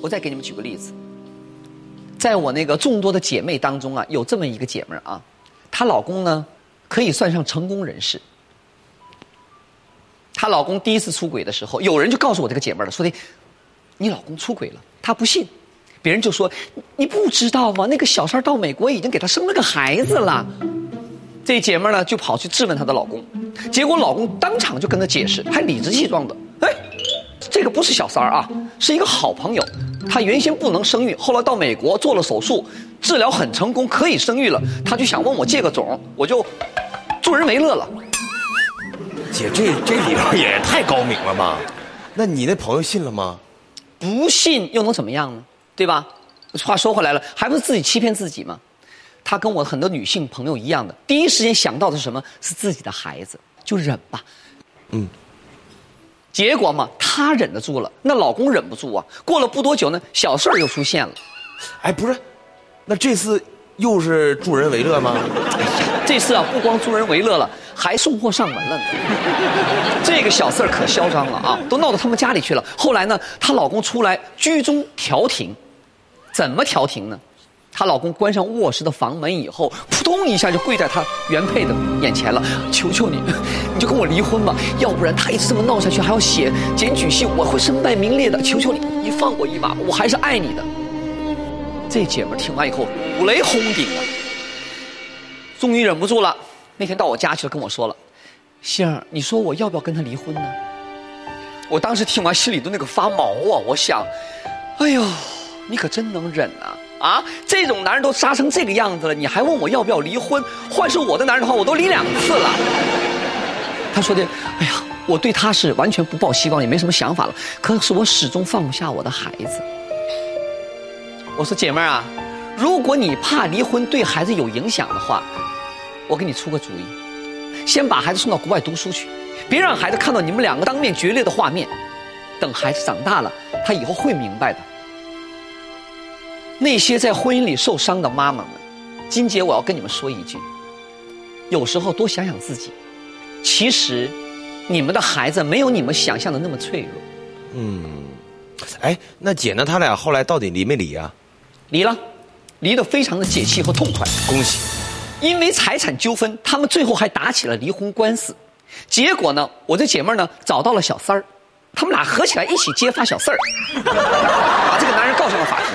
我再给你们举个例子，在我那个众多的姐妹当中啊，有这么一个姐妹啊，她老公呢可以算上成功人士。她老公第一次出轨的时候，有人就告诉我这个姐妹了，说的你老公出轨了，她不信，别人就说你不知道吗？那个小三到美国已经给她生了个孩子了。这姐们儿呢就跑去质问她的老公，结果老公当场就跟她解释，还理直气壮的，哎，这个不是小三儿啊，是一个好朋友，她原先不能生育，后来到美国做了手术，治疗很成功，可以生育了，她就想问我借个种，我就助人为乐了。姐，这这理论也太高明了吧？那你那朋友信了吗？不信又能怎么样呢？对吧？话说回来了，还不是自己欺骗自己吗？她跟我很多女性朋友一样的，第一时间想到的是什么？是自己的孩子，就忍吧。嗯，结果嘛，她忍得住了，那老公忍不住啊。过了不多久呢，小事儿又出现了。哎，不是，那这次又是助人为乐吗？这次啊，不光助人为乐了，还送货上门了呢。这个小四儿可嚣张了啊，都闹到他们家里去了。后来呢，她老公出来居中调停，怎么调停呢？她老公关上卧室的房门以后，扑通一下就跪在她原配的眼前了，求求你，你就跟我离婚吧，要不然他一直这么闹下去，还要写检举信，我会身败名裂的。求求你，你放我一马，我还是爱你的。这姐们听完以后，五雷轰顶啊！终于忍不住了，那天到我家去了，跟我说了：“杏儿，你说我要不要跟他离婚呢？”我当时听完心里都那个发毛啊！我想，哎呦，你可真能忍啊！啊，这种男人都杀成这个样子了，你还问我要不要离婚？换是我的男人的话，我都离两次了。他说的：“哎呀，我对他是完全不抱希望，也没什么想法了。可是我始终放不下我的孩子。”我说：“姐妹儿啊，如果你怕离婚对孩子有影响的话，我给你出个主意，先把孩子送到国外读书去，别让孩子看到你们两个当面决裂的画面。等孩子长大了，他以后会明白的。那些在婚姻里受伤的妈妈们，金姐，我要跟你们说一句：有时候多想想自己，其实你们的孩子没有你们想象的那么脆弱。嗯，哎，那姐呢？他俩后来到底离没离啊？离了，离得非常的解气和痛快。恭喜！因为财产纠纷，他们最后还打起了离婚官司。结果呢，我这姐妹儿呢找到了小三儿，他们俩合起来一起揭发小四儿，把这个男人告上了法庭。